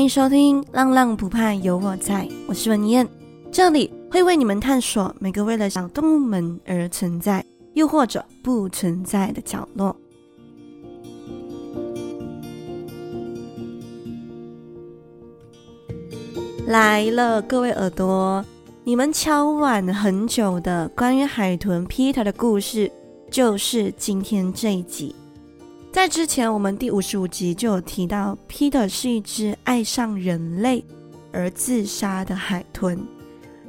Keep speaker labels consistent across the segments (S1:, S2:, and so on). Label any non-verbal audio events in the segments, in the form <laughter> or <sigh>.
S1: 欢迎收听《浪浪不怕有我在》，我是文燕，这里会为你们探索每个为了小动物们而存在，又或者不存在的角落。来了，各位耳朵，你们敲碗很久的关于海豚 Peter 的故事，就是今天这一集。在之前，我们第五十五集就有提到，Peter 是一只爱上人类而自杀的海豚。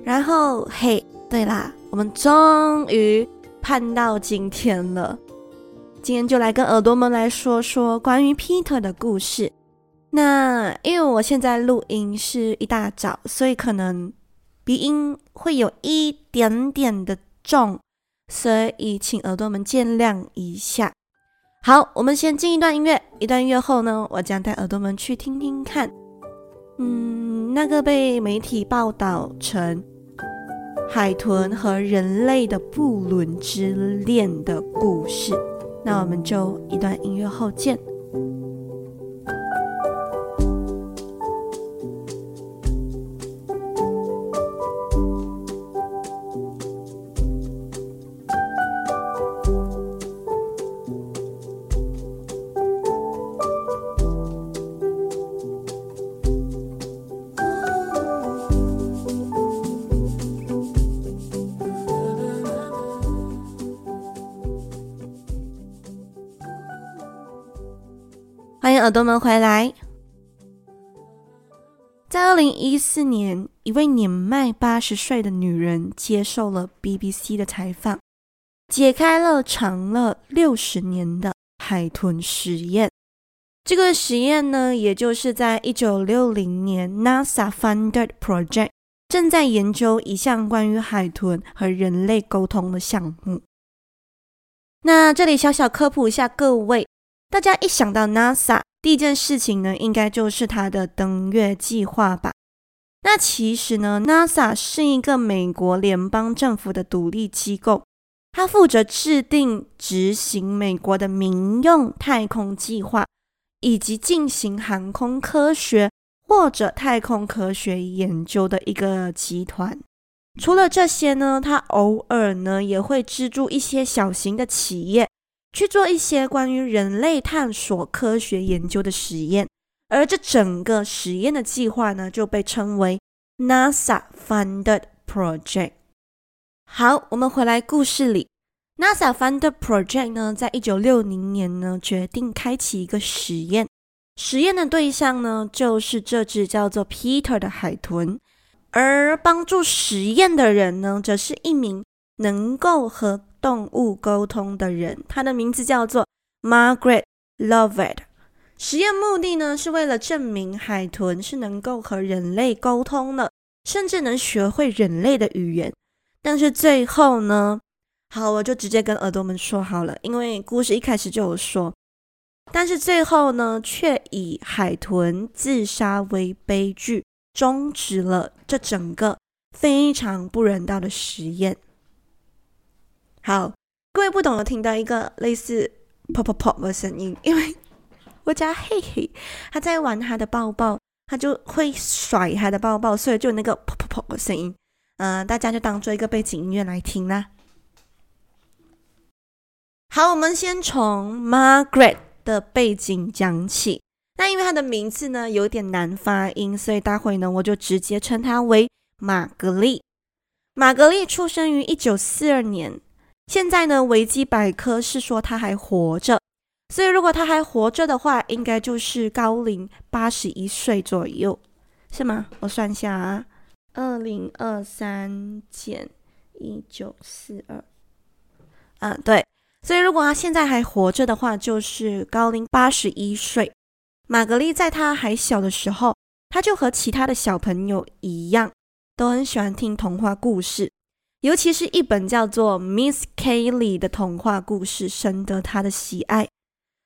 S1: 然后，嘿，对啦，我们终于盼到今天了。今天就来跟耳朵们来说说关于 Peter 的故事。那因为我现在录音是一大早，所以可能鼻音会有一点点的重，所以请耳朵们见谅一下。好，我们先进一段音乐。一段音乐后呢，我将带耳朵们去听听看，嗯，那个被媒体报道成海豚和人类的不伦之恋的故事。那我们就一段音乐后见。耳朵们回来。在二零一四年，一位年迈八十岁的女人接受了 BBC 的采访，解开了长了六十年的海豚实验。这个实验呢，也就是在一九六零年 NASA funded project 正在研究一项关于海豚和人类沟通的项目。那这里小小科普一下各位。大家一想到 NASA，第一件事情呢，应该就是它的登月计划吧？那其实呢，NASA 是一个美国联邦政府的独立机构，它负责制定、执行美国的民用太空计划，以及进行航空科学或者太空科学研究的一个集团。除了这些呢，它偶尔呢也会资助一些小型的企业。去做一些关于人类探索科学研究的实验，而这整个实验的计划呢，就被称为 NASA Funded Project。好，我们回来故事里，NASA Funded Project 呢，在一九六零年呢，决定开启一个实验，实验的对象呢，就是这只叫做 Peter 的海豚，而帮助实验的人呢，则是一名能够和动物沟通的人，他的名字叫做 Margaret Lovett。实验目的呢，是为了证明海豚是能够和人类沟通的，甚至能学会人类的语言。但是最后呢，好，我就直接跟耳朵们说好了，因为故事一开始就有说，但是最后呢，却以海豚自杀为悲剧，终止了这整个非常不人道的实验。好，各位不懂的听到一个类似 pop pop pop 的声音，因为 <laughs> 我家嘿嘿他在玩他的抱抱，他就会甩他的抱抱，所以就那个 pop pop pop 的声音。嗯、大家就当做一个背景音乐来听啦。好，我们先从 Margaret 的背景讲起。那因为她的名字呢有点难发音，所以待会呢我就直接称她为玛格丽。玛格丽出生于一九四二年。现在呢，维基百科是说他还活着，所以如果他还活着的话，应该就是高龄八十一岁左右，是吗？我算一下啊，二零二三减一九四二，啊，对，所以如果他现在还活着的话，就是高龄八十一岁。玛格丽在他还小的时候，他就和其他的小朋友一样，都很喜欢听童话故事。尤其是一本叫做《Miss Kaylee》的童话故事，深得他的喜爱。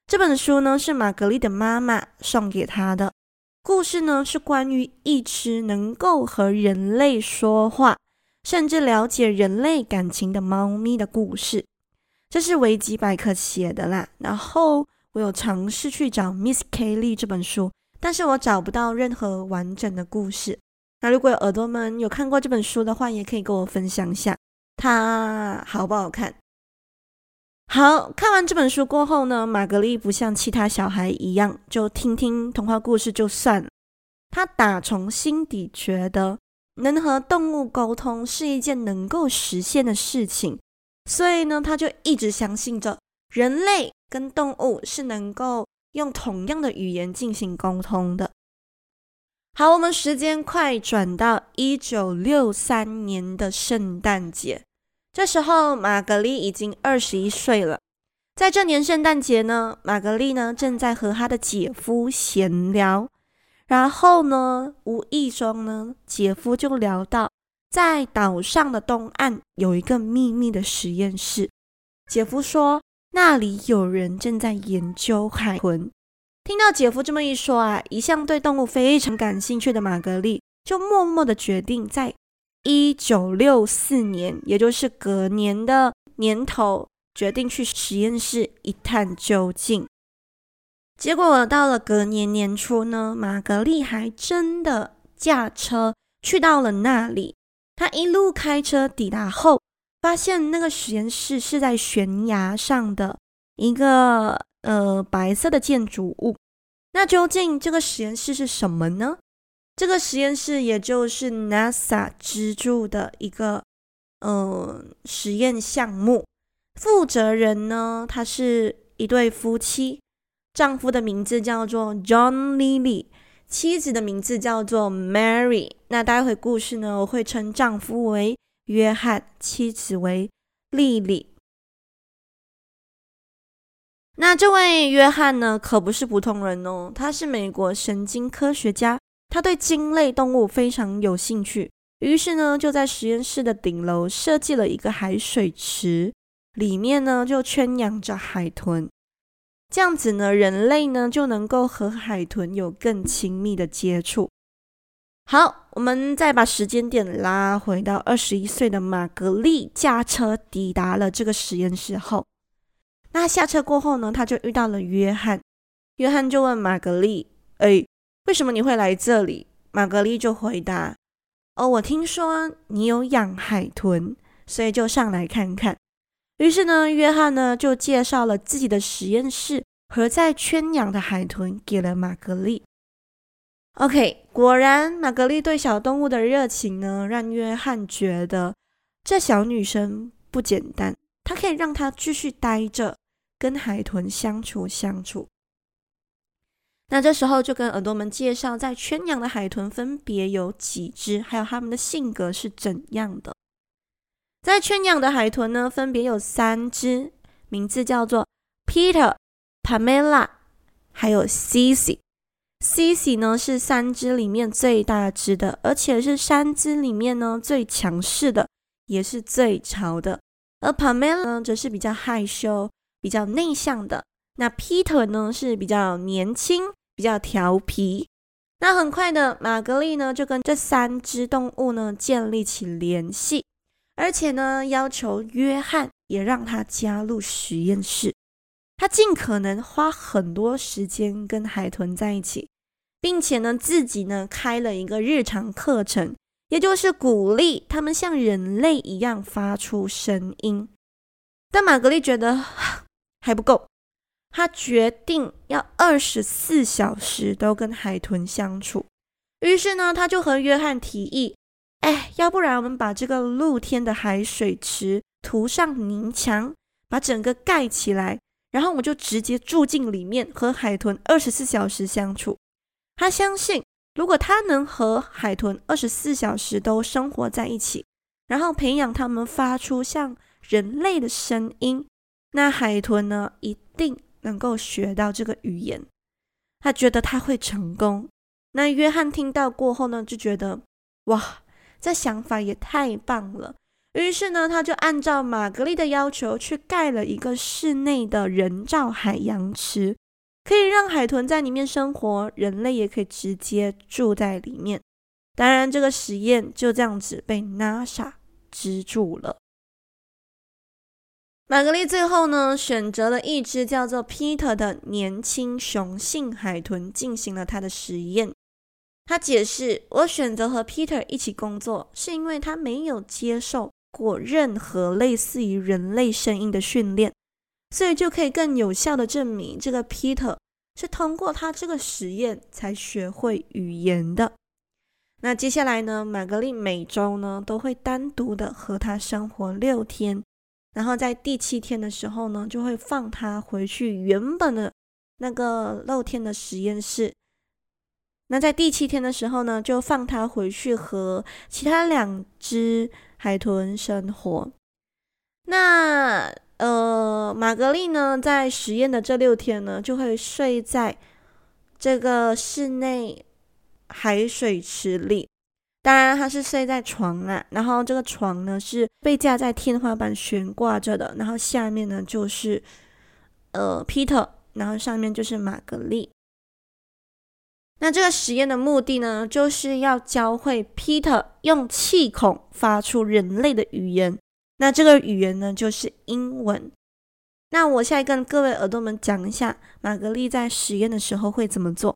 S1: 这本书呢，是玛格丽的妈妈送给他的。故事呢，是关于一只能够和人类说话，甚至了解人类感情的猫咪的故事。这是维基百科写的啦。然后我有尝试去找《Miss Kaylee》这本书，但是我找不到任何完整的故事。那如果有耳朵们有看过这本书的话，也可以跟我分享一下，它好不好看？好，看完这本书过后呢，玛格丽不像其他小孩一样，就听听童话故事就算了。她打从心底觉得，能和动物沟通是一件能够实现的事情，所以呢，她就一直相信着人类跟动物是能够用同样的语言进行沟通的。好，我们时间快转到一九六三年的圣诞节。这时候，玛格丽已经二十一岁了。在这年圣诞节呢，玛格丽呢正在和她的姐夫闲聊，然后呢，无意中呢，姐夫就聊到在岛上的东岸有一个秘密的实验室。姐夫说，那里有人正在研究海豚。听到姐夫这么一说啊，一向对动物非常感兴趣的玛格丽就默默的决定，在一九六四年，也就是隔年的年头，决定去实验室一探究竟。结果到了隔年年初呢，玛格丽还真的驾车去到了那里。她一路开车抵达后，发现那个实验室是在悬崖上的一个。呃，白色的建筑物，那究竟这个实验室是什么呢？这个实验室也就是 NASA 资助的一个呃实验项目，负责人呢，他是一对夫妻，丈夫的名字叫做 John Lilly，妻子的名字叫做 Mary。那待会故事呢，我会称丈夫为约翰，妻子为莉莉。那这位约翰呢，可不是普通人哦，他是美国神经科学家，他对鲸类动物非常有兴趣，于是呢，就在实验室的顶楼设计了一个海水池，里面呢就圈养着海豚，这样子呢，人类呢就能够和海豚有更亲密的接触。好，我们再把时间点拉回到二十一岁的玛格丽驾车抵达了这个实验室后。那下车过后呢，他就遇到了约翰。约翰就问玛格丽：“哎，为什么你会来这里？”玛格丽就回答：“哦，我听说你有养海豚，所以就上来看看。”于是呢，约翰呢就介绍了自己的实验室和在圈养的海豚给了玛格丽。OK，果然玛格丽对小动物的热情呢，让约翰觉得这小女生不简单，她可以让她继续待着。跟海豚相处相处，那这时候就跟耳朵们介绍，在圈养的海豚分别有几只，还有它们的性格是怎样的。在圈养的海豚呢，分别有三只，名字叫做 Peter、Pamela，还有 Cici。Cici 呢是三只里面最大只的，而且是三只里面呢最强势的，也是最潮的。而 Pamela 呢，则是比较害羞。比较内向的，那 Peter 呢是比较年轻、比较调皮。那很快的，玛格丽呢就跟这三只动物呢建立起联系，而且呢要求约翰也让他加入实验室。他尽可能花很多时间跟海豚在一起，并且呢自己呢开了一个日常课程，也就是鼓励他们像人类一样发出声音。但玛格丽觉得。还不够，他决定要二十四小时都跟海豚相处。于是呢，他就和约翰提议：“哎，要不然我们把这个露天的海水池涂上泥墙，把整个盖起来，然后我就直接住进里面，和海豚二十四小时相处。”他相信，如果他能和海豚二十四小时都生活在一起，然后培养他们发出像人类的声音。那海豚呢，一定能够学到这个语言。他觉得他会成功。那约翰听到过后呢，就觉得哇，这想法也太棒了。于是呢，他就按照玛格丽的要求去盖了一个室内的人造海洋池，可以让海豚在里面生活，人类也可以直接住在里面。当然，这个实验就这样子被 NASA 资助了。玛格丽最后呢，选择了一只叫做 Peter 的年轻雄性海豚进行了他的实验。他解释：“我选择和 Peter 一起工作，是因为他没有接受过任何类似于人类声音的训练，所以就可以更有效地证明这个 Peter 是通过他这个实验才学会语言的。”那接下来呢，玛格丽每周呢都会单独的和他生活六天。然后在第七天的时候呢，就会放它回去原本的那个露天的实验室。那在第七天的时候呢，就放它回去和其他两只海豚生活。那呃，玛格丽呢，在实验的这六天呢，就会睡在这个室内海水池里。当然，他是睡在床啊，然后这个床呢是被架在天花板悬挂着的，然后下面呢就是呃 Peter，然后上面就是玛格丽。那这个实验的目的呢，就是要教会 Peter 用气孔发出人类的语言。那这个语言呢，就是英文。那我现在跟各位耳朵们讲一下，玛格丽在实验的时候会怎么做。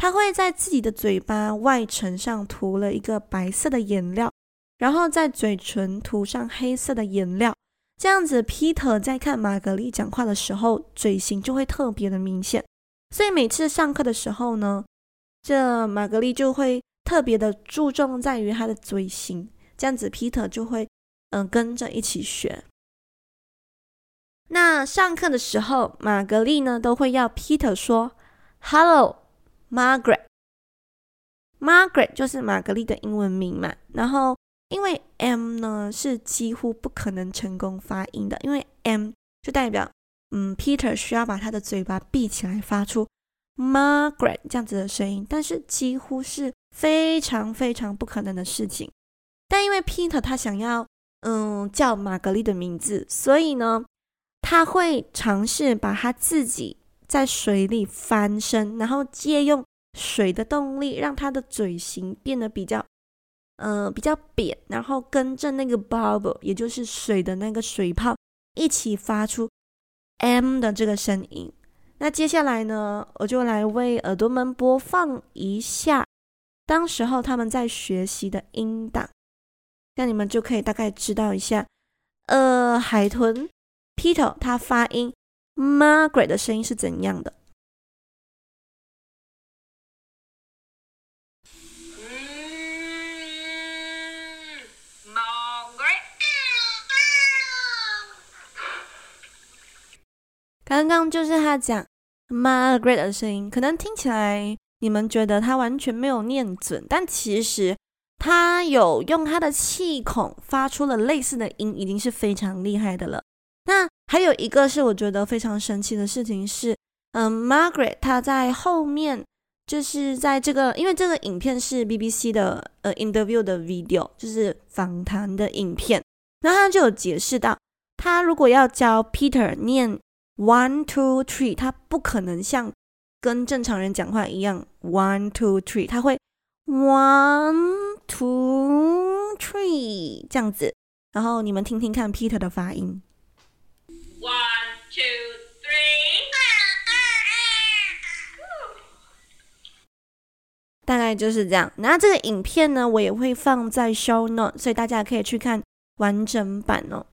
S1: 他会在自己的嘴巴外层上涂了一个白色的颜料，然后在嘴唇涂上黑色的颜料，这样子，Peter 在看玛格丽讲话的时候，嘴型就会特别的明显。所以每次上课的时候呢，这玛格丽就会特别的注重在于他的嘴型，这样子，Peter 就会嗯、跟着一起学。那上课的时候，玛格丽呢都会要 Peter 说 “Hello”。Margaret，Margaret 就是玛格丽的英文名嘛。然后，因为 M 呢是几乎不可能成功发音的，因为 M 就代表，嗯，Peter 需要把他的嘴巴闭起来发出 Margaret 这样子的声音，但是几乎是非常非常不可能的事情。但因为 Peter 他想要，嗯，叫玛格丽的名字，所以呢，他会尝试把他自己。在水里翻身，然后借用水的动力，让他的嘴型变得比较，呃，比较扁，然后跟着那个 bubble，也就是水的那个水泡，一起发出 M 的这个声音。那接下来呢，我就来为耳朵们播放一下，当时候他们在学习的音档，那你们就可以大概知道一下，呃，海豚 Peter 他发音。Margaret 的声音是怎样的？刚刚就是他讲 Margaret 的声音，可能听起来你们觉得他完全没有念准，但其实他有用他的气孔发出了类似的音，已经是非常厉害的了。那还有一个是我觉得非常神奇的事情是，嗯，Margaret 她在后面就是在这个，因为这个影片是 BBC 的呃 interview 的 video，就是访谈的影片，然后他就有解释到，他如果要教 Peter 念 one two three，他不可能像跟正常人讲话一样 one two three，他会 one two three 这样子，然后你们听听看 Peter 的发音。One, two, three. 大概就是这样。那这个影片呢，我也会放在 show note，所以大家可以去看完整版哦。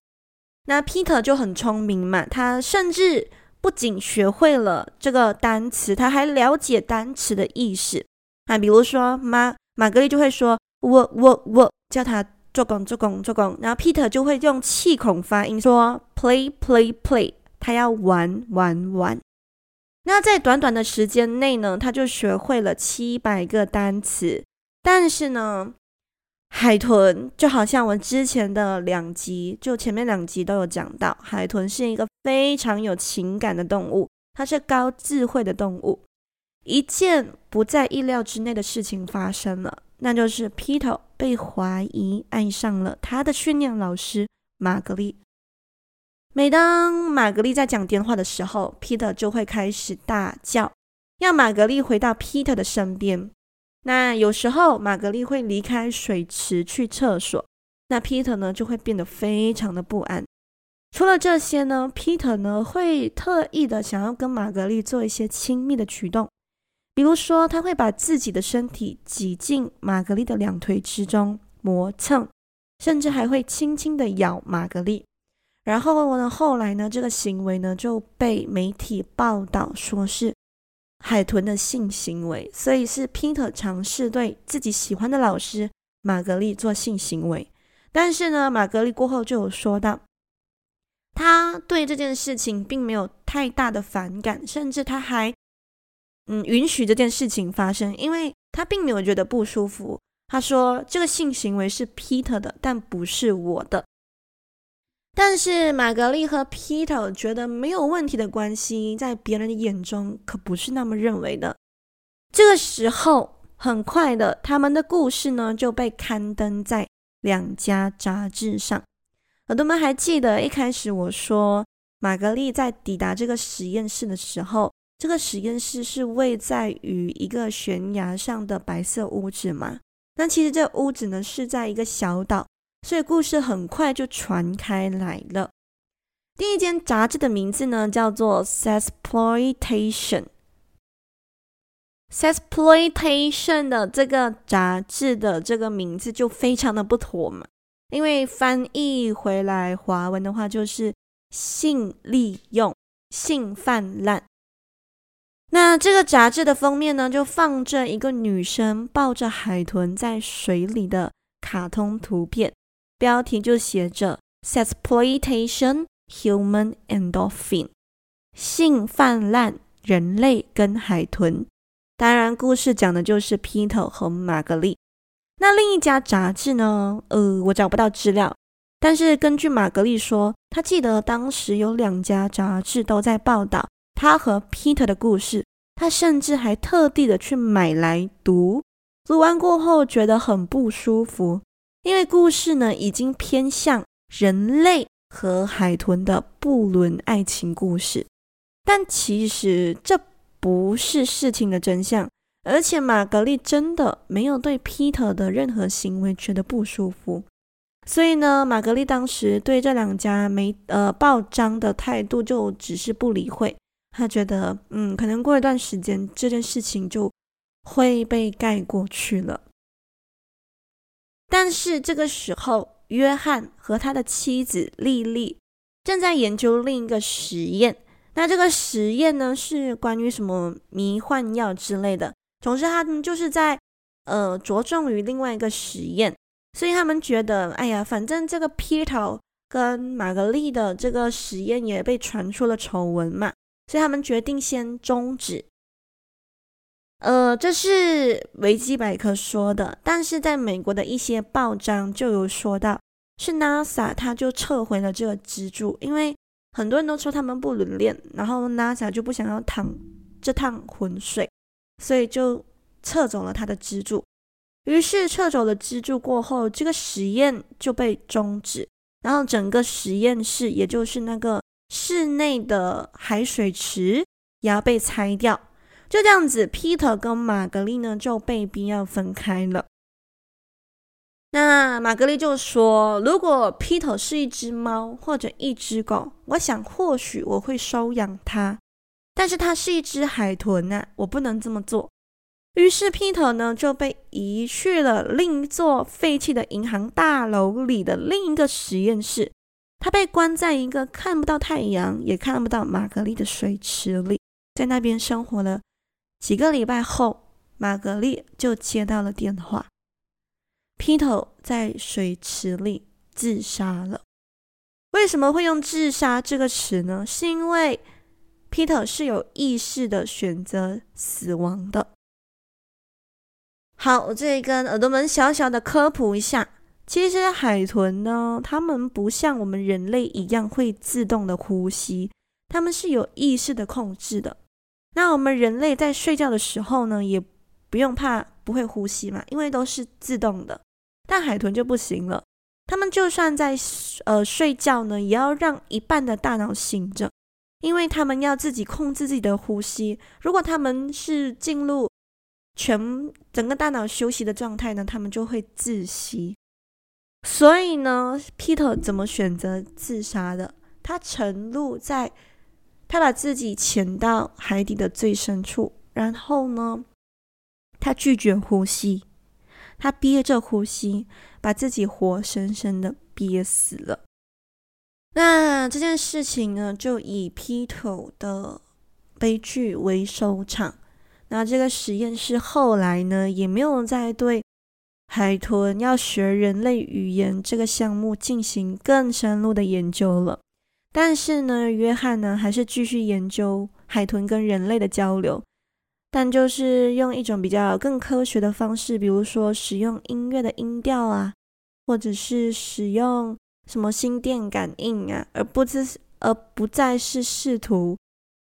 S1: 那 Peter 就很聪明嘛，他甚至不仅学会了这个单词，他还了解单词的意思啊。比如说，玛玛格丽就会说我我我，叫他。做工做工做工，然后 Peter 就会用气孔发音说 play play play，他要玩玩玩。那在短短的时间内呢，他就学会了七百个单词。但是呢，海豚就好像我之前的两集，就前面两集都有讲到，海豚是一个非常有情感的动物，它是高智慧的动物。一件不在意料之内的事情发生了。那就是 Peter 被怀疑爱上了他的训练老师玛格丽。每当玛格丽在讲电话的时候，Peter 就会开始大叫，要玛格丽回到 Peter 的身边。那有时候玛格丽会离开水池去厕所，那 Peter 呢就会变得非常的不安。除了这些呢，Peter 呢会特意的想要跟玛格丽做一些亲密的举动，比如说他会把自己的身体挤进玛格丽的两腿之中磨蹭，甚至还会轻轻的咬玛格丽。然后呢，后来呢，这个行为呢就被媒体报道说是海豚的性行为，所以是 Peter 尝试对自己喜欢的老师玛格丽做性行为。但是呢，玛格丽过后就有说到，他对这件事情并没有太大的反感，甚至他还嗯允许这件事情发生，因为他并没有觉得不舒服。他说这个性行为是 Peter 的，但不是我的。但是玛格丽和 Peter 觉得没有问题的关系，在别人的眼中可不是那么认为的。这个时候，很快的，他们的故事呢就被刊登在两家杂志上。耳朵们还记得一开始我说，玛格丽在抵达这个实验室的时候，这个实验室是位在于一个悬崖上的白色屋子吗？那其实这屋子呢是在一个小岛。所以故事很快就传开来了。第一间杂志的名字呢，叫做 Sexploitation。Sexploitation 的这个杂志的这个名字就非常的不妥嘛，因为翻译回来华文的话就是性利用、性泛滥。那这个杂志的封面呢，就放着一个女生抱着海豚在水里的卡通图片。标题就写着 “Sexploitation Human and Dolphin”，性泛滥人类跟海豚。当然，故事讲的就是 Peter 和玛格丽。那另一家杂志呢？呃，我找不到资料。但是根据玛格丽说，她记得当时有两家杂志都在报道他和 Peter 的故事。他甚至还特地的去买来读。读完过后觉得很不舒服。因为故事呢，已经偏向人类和海豚的不伦爱情故事，但其实这不是事情的真相。而且玛格丽真的没有对 Peter 的任何行为觉得不舒服，所以呢，玛格丽当时对这两家媒呃报章的态度就只是不理会。他觉得，嗯，可能过一段时间这件事情就会被盖过去了。但是这个时候，约翰和他的妻子莉莉正在研究另一个实验。那这个实验呢，是关于什么迷幻药之类的。总之，他们就是在呃着重于另外一个实验。所以他们觉得，哎呀，反正这个 Peter 跟玛格丽的这个实验也被传出了丑闻嘛，所以他们决定先终止。呃，这是维基百科说的，但是在美国的一些报章就有说到，是 NASA 他就撤回了这个资助，因为很多人都说他们不伦恋，然后 NASA 就不想要趟这趟浑水，所以就撤走了他的资助。于是撤走了资助过后，这个实验就被终止，然后整个实验室，也就是那个室内的海水池，也要被拆掉。就这样子，Peter 跟玛格丽呢就被逼要分开了。那玛格丽就说：“如果 Peter 是一只猫或者一只狗，我想或许我会收养它。但是它是一只海豚啊，我不能这么做。”于是 Peter 呢就被移去了另一座废弃的银行大楼里的另一个实验室。他被关在一个看不到太阳也看不到玛格丽的水池里，在那边生活了。几个礼拜后，玛格丽就接到了电话，Peter 在水池里自杀了。为什么会用“自杀”这个词呢？是因为 Peter 是有意识的选择死亡的。好，我这里跟耳朵们小小的科普一下，其实海豚呢，它们不像我们人类一样会自动的呼吸，它们是有意识的控制的。那我们人类在睡觉的时候呢，也不用怕不会呼吸嘛，因为都是自动的。但海豚就不行了，他们就算在呃睡觉呢，也要让一半的大脑醒着，因为他们要自己控制自己的呼吸。如果他们是进入全整个大脑休息的状态呢，他们就会窒息。所以呢，Peter 怎么选择自杀的？他沉入在，他把自己潜到海底的最深处，然后呢，他拒绝呼吸，他憋着呼吸，把自己活生生的憋死了。那这件事情呢，就以 Peter 的悲剧为收场。那这个实验室后来呢，也没有再对海豚要学人类语言这个项目进行更深入的研究了。但是呢，约翰呢还是继续研究海豚跟人类的交流，但就是用一种比较更科学的方式，比如说使用音乐的音调啊，或者是使用什么心电感应啊，而不是而不再是试图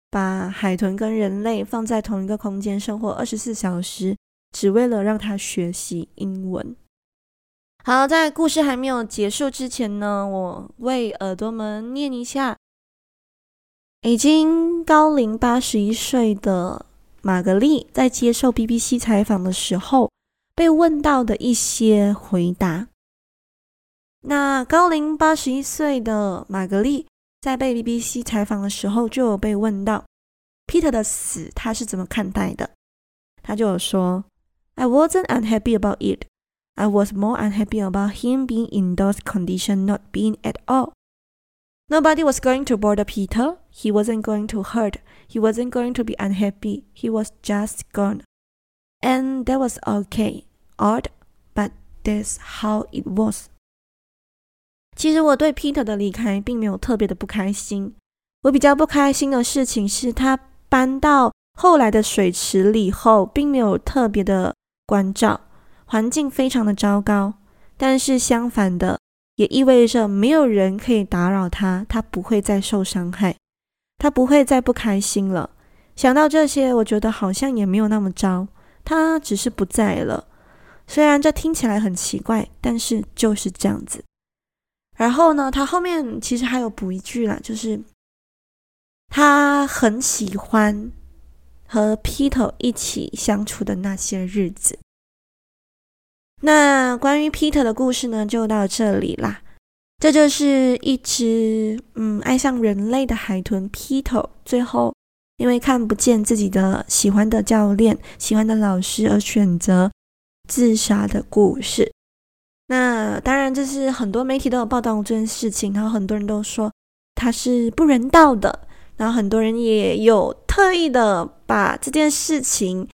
S1: 把海豚跟人类放在同一个空间生活二十四小时，只为了让他学习英文。好，在故事还没有结束之前呢，我为耳朵们念一下已经高龄八十一岁的玛格丽在接受 BBC 采访的时候被问到的一些回答。那高龄八十一岁的玛格丽在被 BBC 采访的时候，就有被问到 Peter 的死，他是怎么看待的？他就有说 ：“I wasn't unhappy about it.” I was more unhappy about him being in those conditions not being at all. Nobody was going to bother Peter. He wasn't going to hurt. He wasn't going to be unhappy. He was just gone. And that was okay. Odd, but that's how it was. 其实我对 Peter 的离开并没有特别的不开心。我比较不开心的事情是他搬到后来的水池里后，并没有特别的 关照。环境非常的糟糕，但是相反的，也意味着没有人可以打扰他，他不会再受伤害，他不会再不开心了。想到这些，我觉得好像也没有那么糟，他只是不在了。虽然这听起来很奇怪，但是就是这样子。然后呢，他后面其实还有补一句啦，就是他很喜欢和 Peter 一起相处的那些日子。那关于 Peter 的故事呢，就到这里啦。这就是一只嗯爱上人类的海豚 Peter，最后因为看不见自己的喜欢的教练、喜欢的老师而选择自杀的故事。那当然，这是很多媒体都有报道这件事情，然后很多人都说他是不人道的，然后很多人也有特意的把这件事情。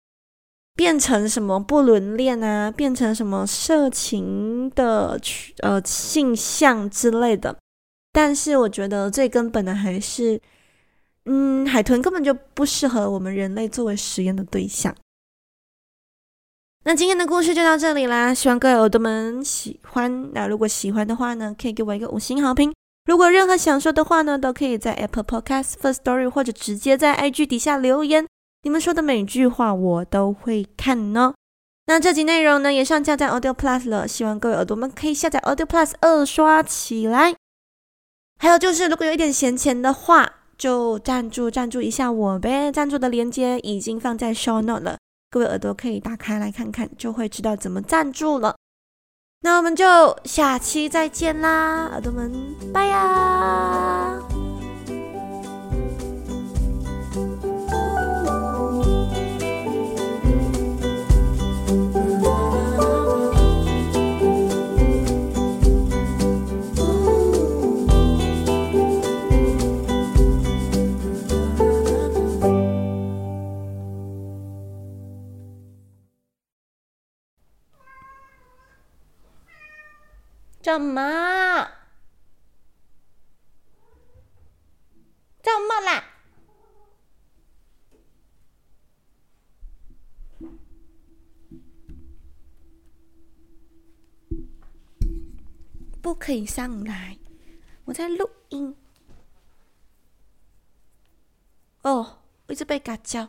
S1: 变成什么不伦恋啊？变成什么色情的呃性向之类的？但是我觉得最根本的还是，嗯，海豚根本就不适合我们人类作为实验的对象。那今天的故事就到这里啦，希望各位耳朵们喜欢。那如果喜欢的话呢，可以给我一个五星好评。如果任何想说的话呢，都可以在 Apple Podcast First Story 或者直接在 IG 底下留言。你们说的每句话我都会看呢。那这集内容呢也上架在 Audio Plus 了，希望各位耳朵们可以下载 Audio Plus 二刷起来。还有就是，如果有一点闲钱的话，就赞助赞助一下我呗。赞助的链接已经放在 Show Note 了，各位耳朵可以打开来看看，就会知道怎么赞助了。那我们就下期再见啦，耳朵们，拜呀！干嘛？怎么啦？不可以上来，我在录音。哦，一直被嘎叫。